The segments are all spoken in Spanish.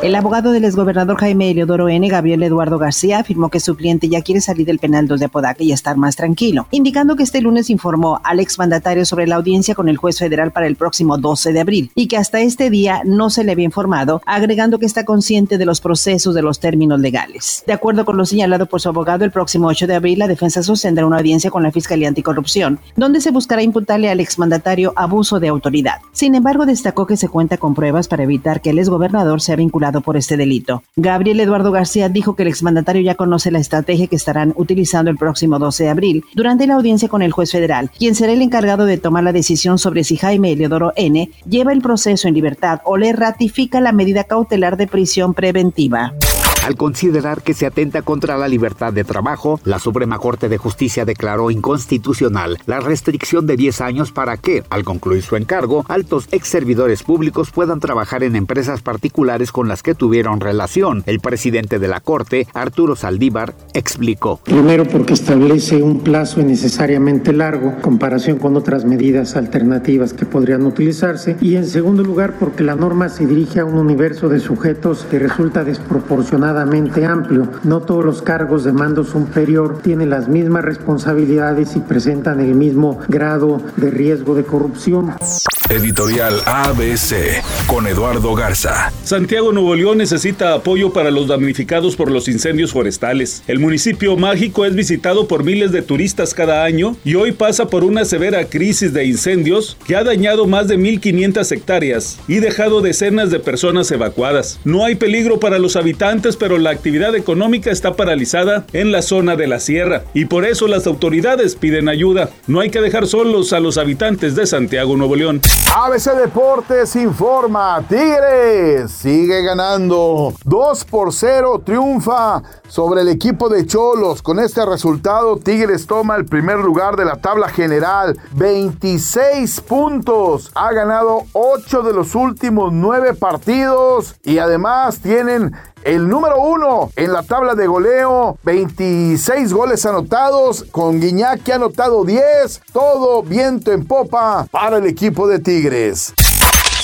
El abogado del exgobernador Jaime Eleodoro N., Gabriel Eduardo García, afirmó que su cliente ya quiere salir del penal 2 de Apodaca y estar más tranquilo, indicando que este lunes informó al exmandatario sobre la audiencia con el juez federal para el próximo 12 de abril y que hasta este día no se le había informado, agregando que está consciente de los procesos de los términos legales. De acuerdo con lo señalado por su abogado, el próximo 8 de abril la defensa sostendrá una audiencia con la Fiscalía Anticorrupción, donde se buscará imputarle al exmandatario abuso de autoridad. Sin embargo, destacó que se cuenta con pruebas para evitar que el exgobernador sea vinculado por este delito. Gabriel Eduardo García dijo que el exmandatario ya conoce la estrategia que estarán utilizando el próximo 12 de abril durante la audiencia con el juez federal, quien será el encargado de tomar la decisión sobre si Jaime Eleodoro N lleva el proceso en libertad o le ratifica la medida cautelar de prisión preventiva. Al considerar que se atenta contra la libertad de trabajo, la Suprema Corte de Justicia declaró inconstitucional la restricción de 10 años para que, al concluir su encargo, altos ex servidores públicos puedan trabajar en empresas particulares con las que tuvieron relación. El presidente de la Corte, Arturo Saldívar, explicó. Primero porque establece un plazo innecesariamente largo en comparación con otras medidas alternativas que podrían utilizarse y en segundo lugar porque la norma se dirige a un universo de sujetos que resulta desproporcionada amplio. No todos los cargos de mando superior tienen las mismas responsabilidades y presentan el mismo grado de riesgo de corrupción. Editorial ABC con Eduardo Garza. Santiago Nuevo León necesita apoyo para los damnificados por los incendios forestales. El municipio mágico es visitado por miles de turistas cada año y hoy pasa por una severa crisis de incendios que ha dañado más de 1.500 hectáreas y dejado decenas de personas evacuadas. No hay peligro para los habitantes, pero la actividad económica está paralizada en la zona de la sierra y por eso las autoridades piden ayuda. No hay que dejar solos a los habitantes de Santiago Nuevo León. ABC Deportes informa, Tigres sigue ganando 2 por 0, triunfa sobre el equipo de Cholos. Con este resultado, Tigres toma el primer lugar de la tabla general, 26 puntos. Ha ganado 8 de los últimos 9 partidos y además tienen el número uno en la tabla de goleo, 26 goles anotados, con Guiñac que ha anotado 10, todo viento en popa para el equipo de Tigres.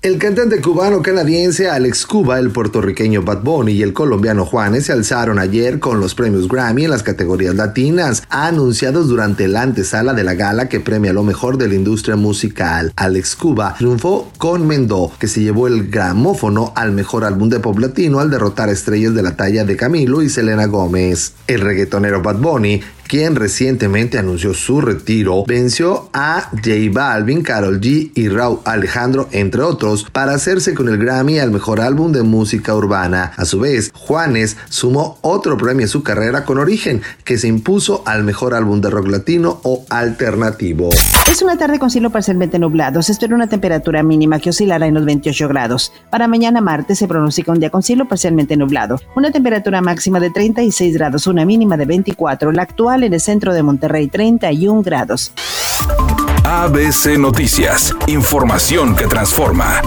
El cantante cubano-canadiense Alex Cuba, el puertorriqueño Bad Bunny y el colombiano Juanes se alzaron ayer con los premios Grammy en las categorías latinas, anunciados durante la antesala de la gala que premia lo mejor de la industria musical. Alex Cuba triunfó con Mendo, que se llevó el gramófono al mejor álbum de pop latino al derrotar estrellas de la talla de Camilo y Selena Gómez. El reggaetonero Bad Bunny quien recientemente anunció su retiro, venció a J Balvin, Carol G y Raúl Alejandro, entre otros, para hacerse con el Grammy al mejor álbum de música urbana. A su vez, Juanes sumó otro premio a su carrera con Origen, que se impuso al mejor álbum de rock latino o alternativo. Es una tarde con cielo parcialmente nublado. Se espera una temperatura mínima que oscilará en los 28 grados. Para mañana martes se pronostica un día con cielo parcialmente nublado. Una temperatura máxima de 36 grados, una mínima de 24. La en el centro de Monterrey 31 grados. ABC Noticias, información que transforma.